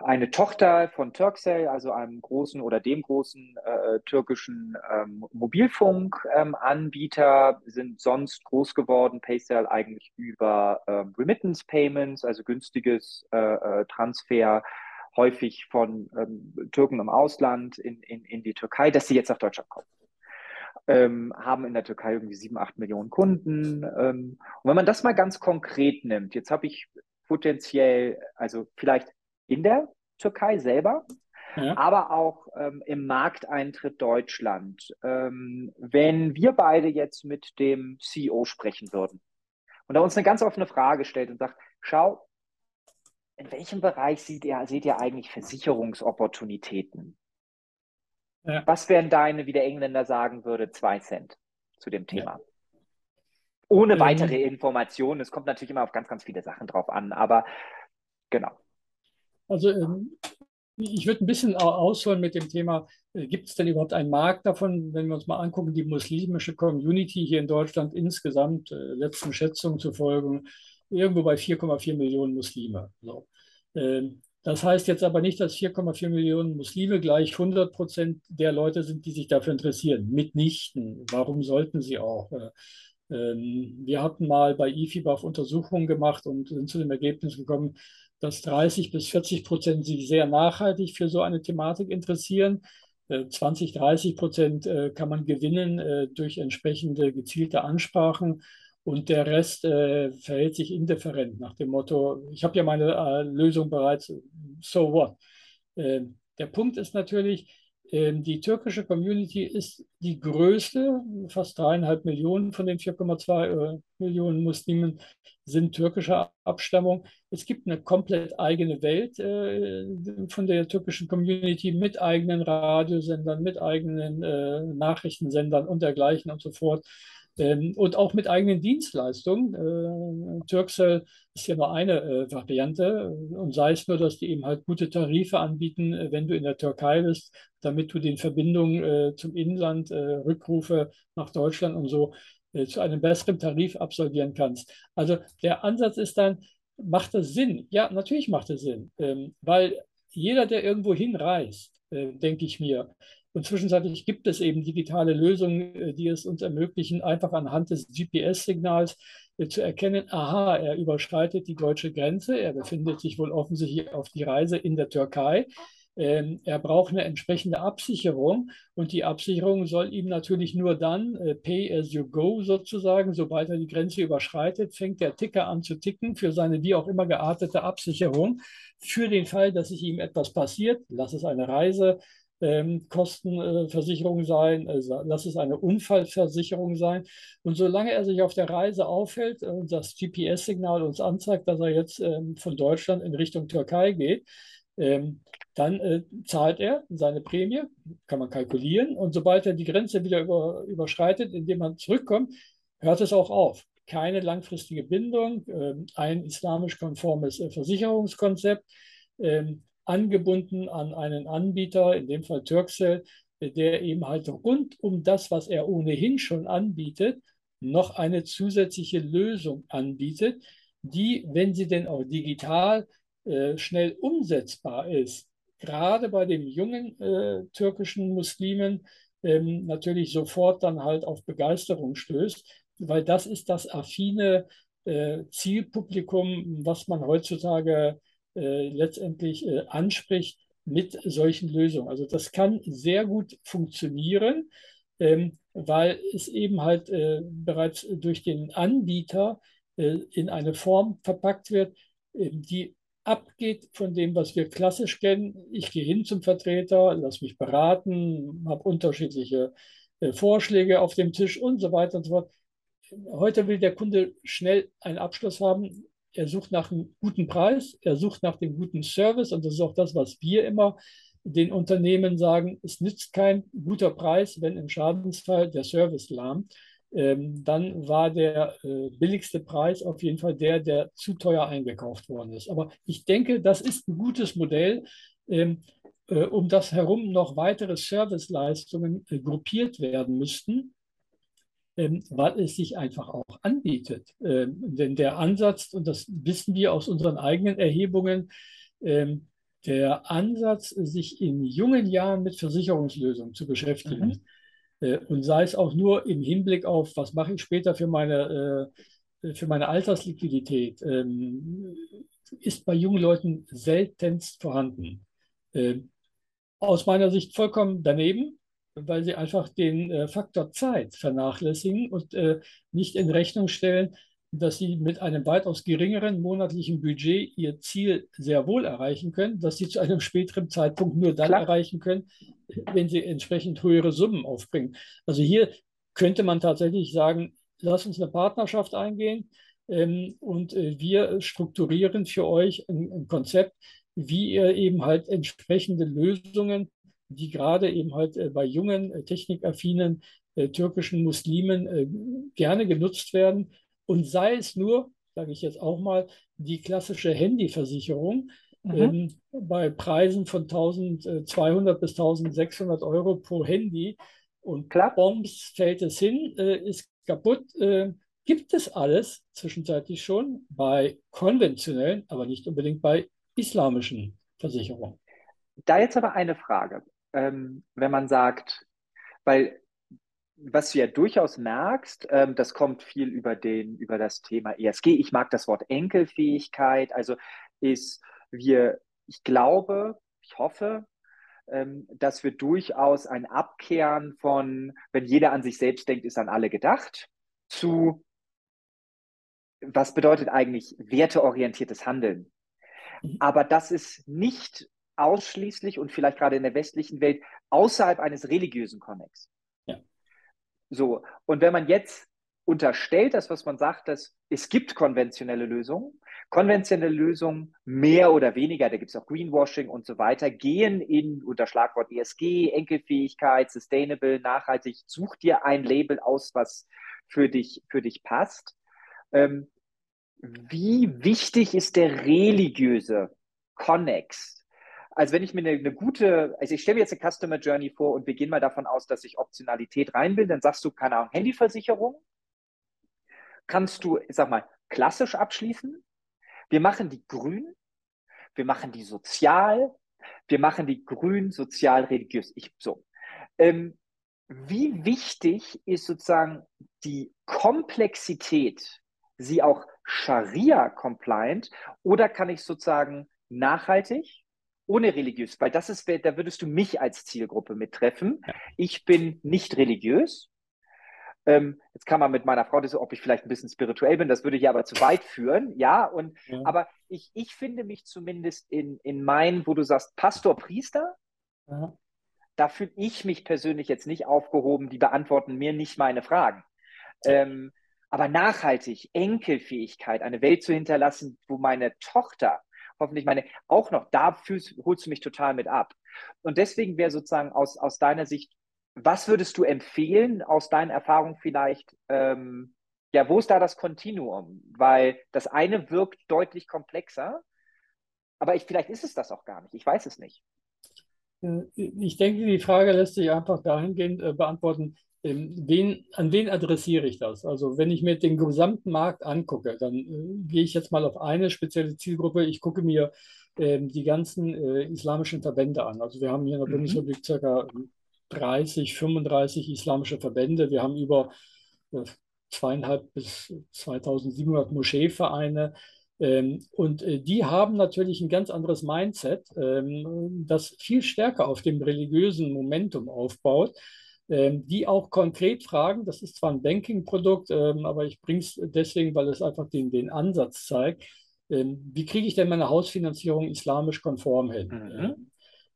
eine Tochter von Turkcell, also einem großen oder dem großen äh, türkischen ähm, Mobilfunkanbieter, ähm, sind sonst groß geworden, PayCell eigentlich über ähm, Remittance Payments, also günstiges äh, äh, Transfer, häufig von ähm, Türken im Ausland in, in, in die Türkei, dass sie jetzt nach Deutschland kommen. Ähm, haben in der Türkei irgendwie sieben, acht Millionen Kunden. Ähm, und wenn man das mal ganz konkret nimmt, jetzt habe ich potenziell, also vielleicht in der Türkei selber, ja. aber auch ähm, im Markteintritt Deutschland. Ähm, wenn wir beide jetzt mit dem CEO sprechen würden und er uns eine ganz offene Frage stellt und sagt, schau, in welchem Bereich seht ihr, seht ihr eigentlich Versicherungsopportunitäten? Ja. Was wären deine, wie der Engländer sagen würde, zwei Cent zu dem Thema? Ja. Ohne ähm. weitere Informationen. Es kommt natürlich immer auf ganz, ganz viele Sachen drauf an, aber genau. Also ähm, ich würde ein bisschen ausholen mit dem Thema, äh, gibt es denn überhaupt einen Markt davon, wenn wir uns mal angucken, die muslimische Community hier in Deutschland insgesamt, äh, letzten Schätzungen zu folgen, irgendwo bei 4,4 Millionen Muslime. So. Ähm, das heißt jetzt aber nicht, dass 4,4 Millionen Muslime gleich 100 Prozent der Leute sind, die sich dafür interessieren. Mitnichten. Warum sollten sie auch? Äh, ähm, wir hatten mal bei IFIBAF Untersuchungen gemacht und sind zu dem Ergebnis gekommen, dass 30 bis 40 Prozent sich sehr nachhaltig für so eine Thematik interessieren. 20, äh, 30 Prozent äh, kann man gewinnen äh, durch entsprechende gezielte Ansprachen und der Rest verhält sich indifferent nach dem Motto, ich habe ja meine Lösung bereits, so what. Der Punkt ist natürlich, die türkische Community ist die größte, fast dreieinhalb Millionen von den 4,2 äh, Millionen Muslimen sind türkischer Abstammung. Es gibt eine komplett eigene Welt äh, von der türkischen Community mit eigenen Radiosendern, mit eigenen äh, Nachrichtensendern und dergleichen und so fort. Ähm, und auch mit eigenen Dienstleistungen. Äh, Turkcell ist ja nur eine äh, Variante und sei es nur, dass die eben halt gute Tarife anbieten, äh, wenn du in der Türkei bist, damit du den Verbindungen zum Inland, Rückrufe nach Deutschland und so zu einem besseren Tarif absolvieren kannst. Also der Ansatz ist dann, macht das Sinn? Ja, natürlich macht es Sinn, ähm, weil jeder, der irgendwo hinreist, denke ich mir, Und zwischenzeitlich gibt es eben digitale Lösungen, äh, die es uns ermöglichen, einfach anhand des GPS-Signals äh, zu erkennen, aha, er überschreitet die deutsche Grenze, er befindet sich wohl offensichtlich auf die Reise in der Türkei. Ähm, er braucht eine entsprechende Absicherung und die Absicherung soll ihm natürlich nur dann äh, pay as you go sozusagen, sobald er die Grenze überschreitet, fängt der Ticker an zu ticken für seine wie auch immer geartete Absicherung für den Fall, dass sich ihm etwas passiert, lass es eine Reise, ähm, Kostenversicherung sein, also lass es eine Unfallversicherung sein. Und solange er sich auf der Reise aufhält und das GPS-Signal uns anzeigt, dass er jetzt ähm, von Deutschland in Richtung Türkei geht, ähm, dann äh, zahlt er seine Prämie, kann man kalkulieren. Und sobald er die Grenze wieder über, überschreitet, indem man zurückkommt, hört es auch auf. Keine langfristige Bindung, äh, ein islamisch-konformes äh, Versicherungskonzept, angebunden an einen Anbieter, in dem Fall Turkcell, der eben halt rund um das, was er ohnehin schon anbietet, noch eine zusätzliche Lösung anbietet, die, wenn sie denn auch digital äh, schnell umsetzbar ist, gerade bei den jungen äh, türkischen Muslimen ähm, natürlich sofort dann halt auf Begeisterung stößt, weil das ist das affine äh, Zielpublikum, was man heutzutage äh, letztendlich äh, anspricht mit solchen Lösungen. Also das kann sehr gut funktionieren, ähm, weil es eben halt äh, bereits durch den Anbieter in eine Form verpackt wird, die abgeht von dem, was wir klassisch kennen. Ich gehe hin zum Vertreter, lass mich beraten, habe unterschiedliche Vorschläge auf dem Tisch und so weiter und so fort. Heute will der Kunde schnell einen Abschluss haben er sucht nach einem guten Preis, er sucht nach dem guten Service und das ist auch das, was wir immer den Unternehmen sagen, es nützt kein guter Preis, wenn im Schadensfall der Service lahmt. Ähm, dann war der äh, billigste Preis auf jeden Fall der, der zu teuer eingekauft worden ist. Aber ich denke, das ist ein gutes Modell, ähm, äh, um das herum noch weitere Serviceleistungen äh, gruppiert werden müssten weil es sich einfach auch anbietet. Ähm, denn der Ansatz, und das wissen wir aus unseren eigenen Erhebungen, ähm, der Ansatz, sich in jungen Jahren mit Versicherungslösungen zu beschäftigen, mhm. äh, und sei es auch nur im Hinblick auf, was mache ich später für meine, äh, für meine Altersliquidität, ähm, ist bei jungen Leuten seltenst vorhanden. Aus meiner Sicht vollkommen daneben, weil sie einfach den äh, Faktor Zeit vernachlässigen und äh, nicht in Rechnung stellen, dass sie mit einem weitaus geringeren monatlichen Budget ihr Ziel sehr wohl erreichen können, dass sie zu einem späteren Zeitpunkt nur dann Klar. erreichen können, wenn sie entsprechend höhere Summen aufbringen. Also hier könnte man tatsächlich sagen, lass uns eine Partnerschaft eingehen ähm, und äh, wir strukturieren für euch ein, ein Konzept, wie ihr eben halt entsprechende Lösungen die gerade eben halt äh, bei jungen, äh, technikaffinen äh, türkischen Muslimen gerne genutzt werden. Und sei es nur, sage ich jetzt auch mal, die klassische Handyversicherung mhm. ähm, bei Preisen von 1200 bis 1600 Euro pro Handy. Und Klar. Bombs fällt es hin, ist kaputt. Gibt es alles zwischenzeitlich schon bei konventionellen, aber nicht unbedingt bei islamischen Versicherungen. Da jetzt aber eine Frage ähm, wenn man sagt, weil was du ja durchaus merkst, ähm, das kommt viel über, den, über das Thema ESG. Ich mag das Wort Enkelfähigkeit. Also ist wir, ich glaube, ich hoffe, ähm, dass wir durchaus ein Abkehren von, wenn jeder an sich selbst denkt, ist an alle gedacht, zu was bedeutet eigentlich werteorientiertes Handeln? Mhm. Aber das ist nicht ausschließlich und vielleicht gerade in der westlichen Welt außerhalb eines religiösen Konnex. Ja. So, und wenn man jetzt unterstellt, das, was man sagt, dass es gibt konventionelle Lösungen, konventionelle Lösungen mehr oder weniger, da gibt es auch Greenwashing und so weiter, gehen in unter Schlagwort ESG, Enkelfähigkeit, Sustainable, nachhaltig, such dir ein Label aus, was für dich, für dich passt. Ähm, wie wichtig ist der religiöse Connex also wenn ich mir eine, eine gute, also ich stelle mir jetzt eine Customer Journey vor und wir gehen mal davon aus, dass ich Optionalität rein will, dann sagst du, keine Ahnung, Handyversicherung, kannst du, ich sag mal, klassisch abschließen. Wir machen die grün, wir machen die sozial, wir machen die grün, sozial, religiös. Ich, so. Ähm, wie wichtig ist sozusagen die Komplexität, sie auch Scharia-compliant oder kann ich sozusagen nachhaltig, ohne religiös, weil das ist, da würdest du mich als Zielgruppe mittreffen. Ja. Ich bin nicht religiös. Ähm, jetzt kann man mit meiner Frau das, ob ich vielleicht ein bisschen spirituell bin, das würde hier aber zu weit führen, ja. Und ja. aber ich, ich finde mich zumindest in, in meinen, wo du sagst, Pastor, Priester, ja da fühle ich mich persönlich jetzt nicht aufgehoben, die beantworten mir nicht meine Fragen. Ähm, aber nachhaltig, Enkelfähigkeit, eine Welt zu hinterlassen, wo meine Tochter, hoffentlich meine, auch noch, da fühlst, holst du mich total mit ab. Und deswegen wäre sozusagen aus, aus deiner Sicht, was würdest du empfehlen, aus deinen Erfahrungen vielleicht, ähm, ja, wo ist da das Kontinuum? Weil das eine wirkt deutlich komplexer, aber ich, vielleicht ist es das auch gar nicht. Ich weiß es nicht. Äh, ich denke, die Frage lässt sich einfach dahingehend äh, beantworten, wen, an wen adressiere ich das? Also wenn ich mir den gesamten Markt angucke, dann äh, gehe ich jetzt mal auf eine spezielle Zielgruppe. Ich gucke mir ähm, die ganzen äh, islamischen Verbände an. Also wir haben hier in der mhm. Bundesrepublik ca. 30, 35 islamische Verbände. Wir haben über äh, zweieinhalb bis 2700 Moscheevereine. Ähm, und äh, die haben natürlich ein ganz anderes Mindset, ähm, das viel stärker auf dem religiösen Momentum aufbaut, ähm, die auch konkret fragen, das ist zwar ein Banking-Produkt, aber ich bringe es deswegen, weil es einfach den, den Ansatz zeigt, wie kriege ich denn meine Hausfinanzierung islamisch konform hin?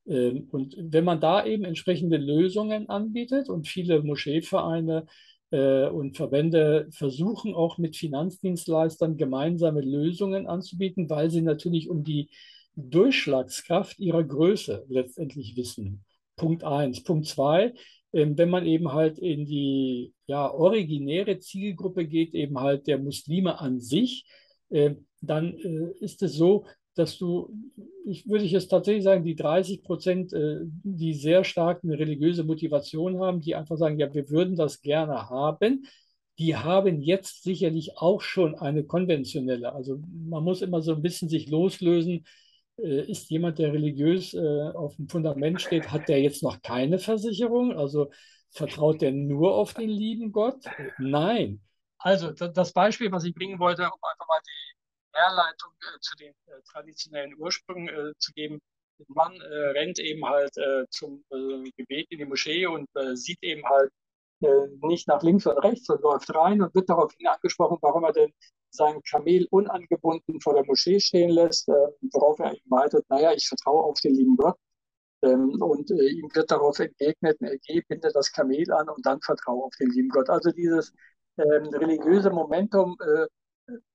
Mhm. Und wenn man da eben entsprechende Lösungen anbietet und viele Moscheevereine äh, und Verbände versuchen auch mit Finanzdienstleistern gemeinsame Lösungen anzubieten, weil sie natürlich um die Durchschlagskraft ihrer Größe letztendlich wissen. Punkt eins. Punkt zwei, ähm, wenn man eben halt in die ja, originäre Zielgruppe geht, eben halt der Muslime an sich, äh, dann äh, ist es so, dass du, ich würde jetzt tatsächlich sagen, die 30 Prozent, äh, die sehr stark eine religiöse Motivation haben, die einfach sagen, ja, wir würden das gerne haben, die haben jetzt sicherlich auch schon eine konventionelle. Also man muss immer so ein bisschen sich loslösen. Äh, ist jemand, der religiös äh, auf dem Fundament steht, hat der jetzt noch keine Versicherung? Also vertraut der nur auf den lieben Gott? Nein. Also das Beispiel, was ich bringen wollte, um einfach mal die Herleitung äh, zu den äh, traditionellen Ursprüngen äh, zu geben. Der Mann äh, rennt eben halt zum Gebet in die Moschee und sieht eben halt nicht nach links und rechts und läuft rein und wird daraufhin angesprochen, warum er denn sein Kamel unangebunden vor der Moschee stehen lässt, worauf er ihm weitet, naja, ich vertraue auf den lieben Gott. Ähm, und ihm wird darauf entgegnet, geh, binde das Kamel an und dann vertraue auf den lieben Gott. Also dieses ähm, religiöse Momentum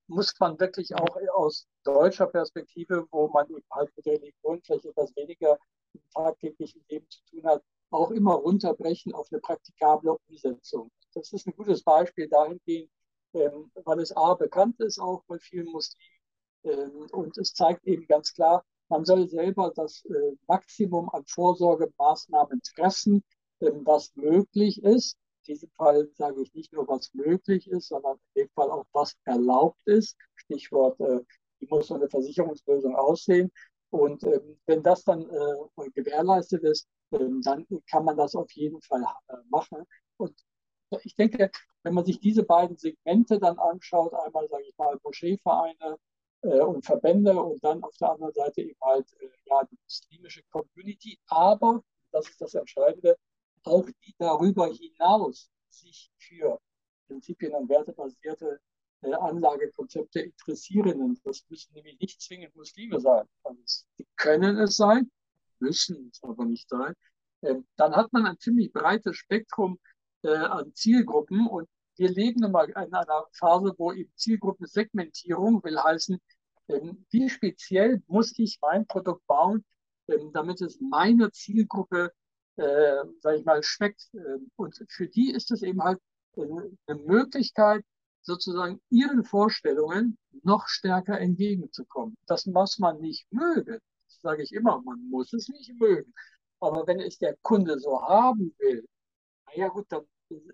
muss man wirklich auch aus deutscher Perspektive, wo man eben halt mit Religion vielleicht etwas weniger im tagtäglichen Leben zu tun hat, auch immer runterbrechen auf eine praktikable Umsetzung. Das ist ein gutes Beispiel dahingehend, ähm, weil es A bekannt ist auch bei vielen Muslimen ähm, und es zeigt eben ganz klar, man soll selber das äh, Maximum an Vorsorgemaßnahmen treffen, ähm, was möglich ist diesem Fall sage ich nicht nur, was möglich ist, sondern in dem Fall auch, was erlaubt ist. Stichwort, äh, wie muss so eine Versicherungslösung aussehen? Und ähm, wenn das dann äh, gewährleistet ist, ähm, dann kann man das auf jeden Fall äh, machen. Und ich denke, wenn man sich diese beiden Segmente dann anschaut, einmal, sage ich mal, Moscheevereine äh, und Verbände und dann auf der anderen Seite eben halt äh, ja, die muslimische Community, aber, das ist das Entscheidende, auch die darüber hinaus sich für Prinzipien- und wertebasierte äh, Anlagekonzepte interessieren. Das müssen nämlich nicht zwingend Muslime sein. Also, die können es sein, müssen es aber nicht sein. Ähm, dann hat man ein ziemlich breites Spektrum äh, an Zielgruppen und wir leben nun mal in einer Phase, wo eben Zielgruppensegmentierung will heißen, ähm, wie speziell muss ich mein Produkt bauen, ähm, damit es meiner Zielgruppe äh, sage ich mal, schmeckt. Ähm, und für die ist es eben halt äh, eine Möglichkeit, sozusagen ihren Vorstellungen noch stärker entgegenzukommen. Das muss man nicht mögen. Sage ich immer, man muss es nicht mögen. Aber wenn es der Kunde so haben will, naja gut, dann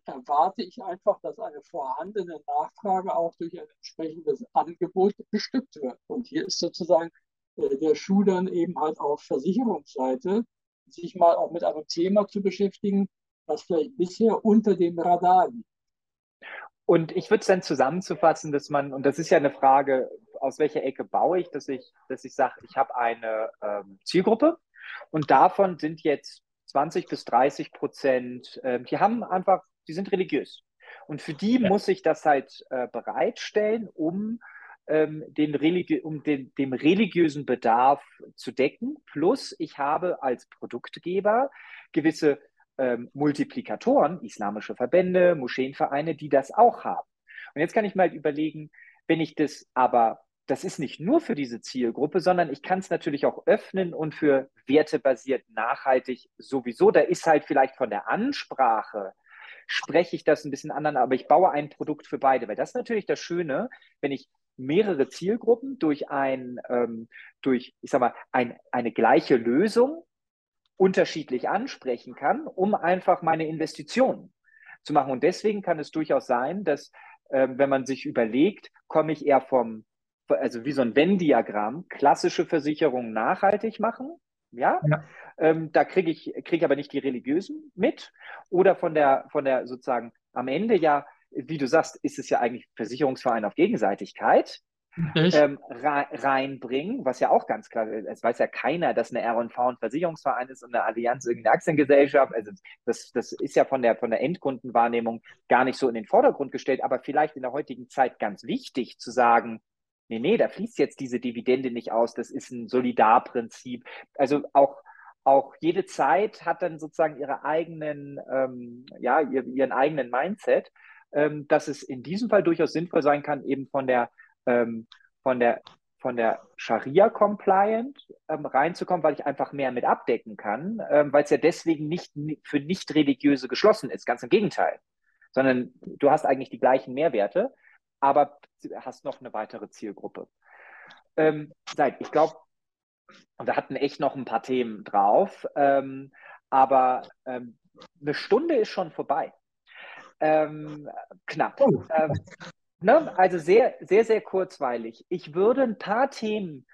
erwarte ich einfach, dass eine vorhandene Nachfrage auch durch ein entsprechendes Angebot bestückt wird. Und hier ist sozusagen äh, der Schuh dann eben halt auf Versicherungsseite sich mal auch mit einem Thema zu beschäftigen, was vielleicht bisher unter dem Radar liegt. Und ich würde es dann zusammenzufassen, dass man, und das ist ja eine Frage, aus welcher Ecke baue ich, dass ich, dass ich sage, ich habe eine ähm, Zielgruppe und davon sind jetzt 20 bis 30 Prozent, äh, die haben einfach, die sind religiös. Und für die ja. muss ich das halt äh, bereitstellen, um ähm, den Religi um den, dem religiösen Bedarf zu decken. Plus ich habe als Produktgeber gewisse ähm, Multiplikatoren, islamische Verbände, Moscheenvereine, die das auch haben. Und jetzt kann ich mal überlegen, wenn ich das aber, das ist nicht nur für diese Zielgruppe, sondern ich kann es natürlich auch öffnen und für wertebasiert nachhaltig sowieso. Da ist halt vielleicht von der Ansprache, spreche ich das ein bisschen anderen, aber ich baue ein Produkt für beide, weil das ist natürlich das Schöne, wenn ich mehrere Zielgruppen durch ein, ähm, durch, ich sag mal, ein, eine gleiche Lösung unterschiedlich ansprechen kann, um einfach meine Investitionen zu machen. Und deswegen kann es durchaus sein, dass äh, wenn man sich überlegt, komme ich eher vom, also wie so ein Venn-Diagramm, klassische Versicherungen nachhaltig machen, ja, ja. Ähm, da kriege ich, krieg aber nicht die religiösen mit. Oder von der, von der sozusagen am Ende ja, wie du sagst, ist es ja eigentlich Versicherungsverein auf Gegenseitigkeit ähm, reinbringen, was ja auch ganz klar ist. Es weiß ja keiner, dass eine R&V ein Versicherungsverein ist und eine Allianz irgendeine Aktiengesellschaft. Also das, das ist ja von der, von der Endkundenwahrnehmung gar nicht so in den Vordergrund gestellt, aber vielleicht in der heutigen Zeit ganz wichtig zu sagen, nee, nee, da fließt jetzt diese Dividende nicht aus, das ist ein Solidarprinzip. Also auch auch jede Zeit hat dann sozusagen ihre eigenen, ähm, ja, ihren eigenen Mindset, ähm, dass es in diesem Fall durchaus sinnvoll sein kann, eben von der ähm, von der von der Scharia-Compliant ähm, reinzukommen, weil ich einfach mehr mit abdecken kann, ähm, weil es ja deswegen nicht für nicht-religiöse geschlossen ist. Ganz im Gegenteil. Sondern du hast eigentlich die gleichen Mehrwerte, aber hast noch eine weitere Zielgruppe. Ähm, ich glaube, und da hatten echt noch ein paar Themen drauf, ähm, aber ähm, eine Stunde ist schon vorbei. Ähm, knapp. Oh. Ähm, Ne? Also sehr, sehr, sehr kurzweilig. Ich würde ein paar Themen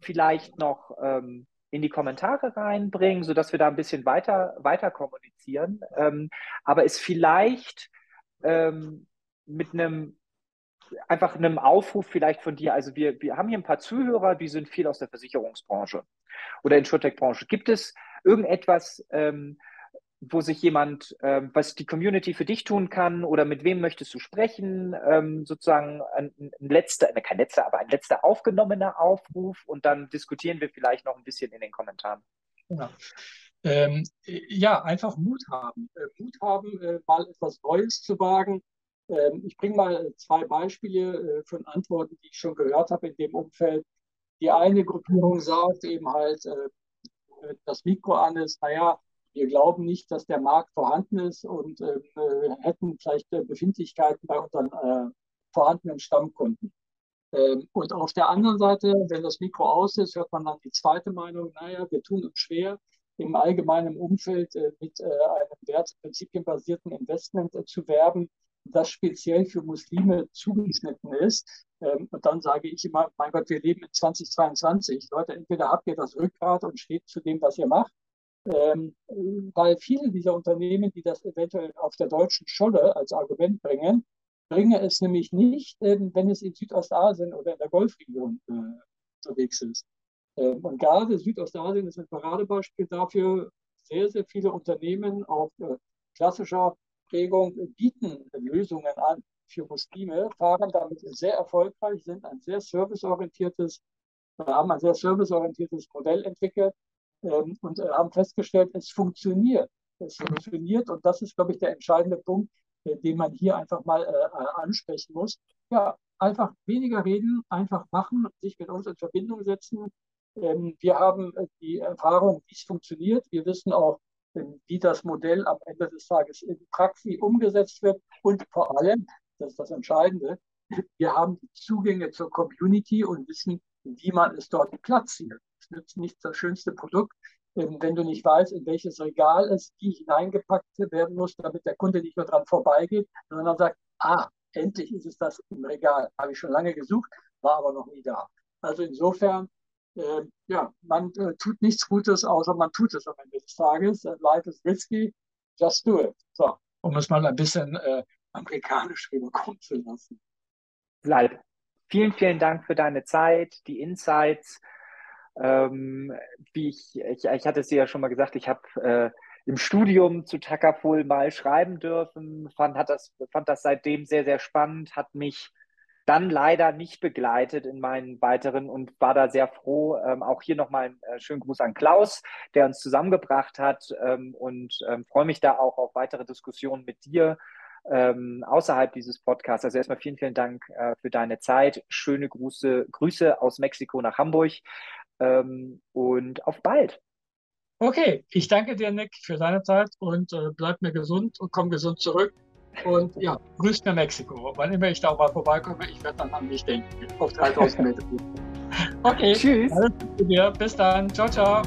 vielleicht noch ähm, in die Kommentare reinbringen, sodass wir da ein bisschen weiter, weiter kommunizieren. Aber es vielleicht mit einem einfach einem Aufruf vielleicht von dir. Also wir, wir haben hier ein paar Zuhörer, die sind viel aus der Versicherungsbranche oder Insurtech-Branche. Gibt es irgendetwas, ähm, wo sich jemand, ähm, was die Community für dich tun kann oder mit wem möchtest du sprechen, ähm, sozusagen ein, ein letzter, ne, kein letzter, aber ein letzter aufgenommener Aufruf und dann diskutieren wir vielleicht noch ein bisschen in den Kommentaren. Ja, ähm, ja einfach Mut haben. Äh, Mut haben, äh, mal etwas Neues zu wagen. Ähm, ich bringe mal zwei Beispiele äh, von Antworten, die ich schon gehört habe in dem Umfeld. Die eine Gruppierung sagt eben halt, äh, das Mikro an ist, naja, wir glauben nicht, dass der Markt vorhanden ist und äh, hätten vielleicht äh, Befindlichkeiten bei unseren äh, vorhandenen Stammkunden. Ähm, und auf der anderen Seite, wenn das Mikro aus ist, hört man dann die zweite Meinung, naja, wir tun uns schwer, im allgemeinen Umfeld äh, mit äh, einem wertprinzipienbasierten Investment äh, zu werben, das speziell für Muslime zugeschnitten ist. Ähm, und dann sage ich immer, mein Gott, wir leben in 2022. Leute, entweder habt ihr das Rückgrat und steht zu dem, was ihr macht, ähm, weil viele dieser Unternehmen, die das eventuell auf der deutschen Scholle als Argument bringen, bringen es nämlich nicht, ähm, wenn es in Südostasien oder in der Golfregion äh, unterwegs ist. Und gerade Südostasien ist ein Paradebeispiel dafür, sehr, sehr viele Unternehmen auf äh, klassischer Prägung bieten Lösungen an für Muslime, fahren damit sehr erfolgreich, sind ein sehr serviceorientiertes, haben ein sehr serviceorientiertes Modell entwickelt ähm, und äh, haben festgestellt, es funktioniert. Es funktioniert und das ist, glaube ich, der entscheidende Punkt, äh, den man hier einfach mal äh, ansprechen muss. Ja, einfach weniger reden, einfach machen, sich mit uns in Verbindung setzen. Ähm, wir haben die Erfahrung, wie es funktioniert. Wir wissen auch, wie das Modell am Ende des Tages in Praxis umgesetzt wird und vor allem, das ist das Entscheidende, wir haben Zugänge zur Community und wissen, wie man es dort platziert nützt nicht das schönste Produkt, wenn du nicht weißt, in welches Regal es die hineingepackt werden muss, damit der Kunde nicht nur dran vorbeigeht, sondern sagt, ah, endlich ist es das im Regal. Habe ich schon lange gesucht, war aber noch nie da. Also insofern, äh, ja, man äh, tut nichts Gutes, außer man tut es am Ende des Tages. Life is risky. just do it. So, um es mal ein bisschen äh, amerikanisch rüberkommen zu lassen. Bleib. Vielen, vielen Dank für deine Zeit, die Insights. Ähm, wie ich, ich, ich hatte es dir ja schon mal gesagt, ich habe äh, im Studium zu Takaful mal schreiben dürfen, fand, hat das, fand das seitdem sehr, sehr spannend, hat mich dann leider nicht begleitet in meinen weiteren und war da sehr froh. Ähm, auch hier nochmal einen äh, schönen Gruß an Klaus, der uns zusammengebracht hat ähm, und ähm, freue mich da auch auf weitere Diskussionen mit dir ähm, außerhalb dieses Podcasts. Also erstmal vielen, vielen Dank äh, für deine Zeit. Schöne Grüße, Grüße aus Mexiko nach Hamburg ähm, und auf bald. Okay, ich danke dir, Nick, für deine Zeit und äh, bleib mir gesund und komm gesund zurück. Und ja, grüßt mir Mexiko. Wann immer ich da mal vorbeikomme, ich werde dann an mich denken. Auf 3000 Meter. Okay, tschüss. Alles Gute dir. Bis dann. Ciao, ciao.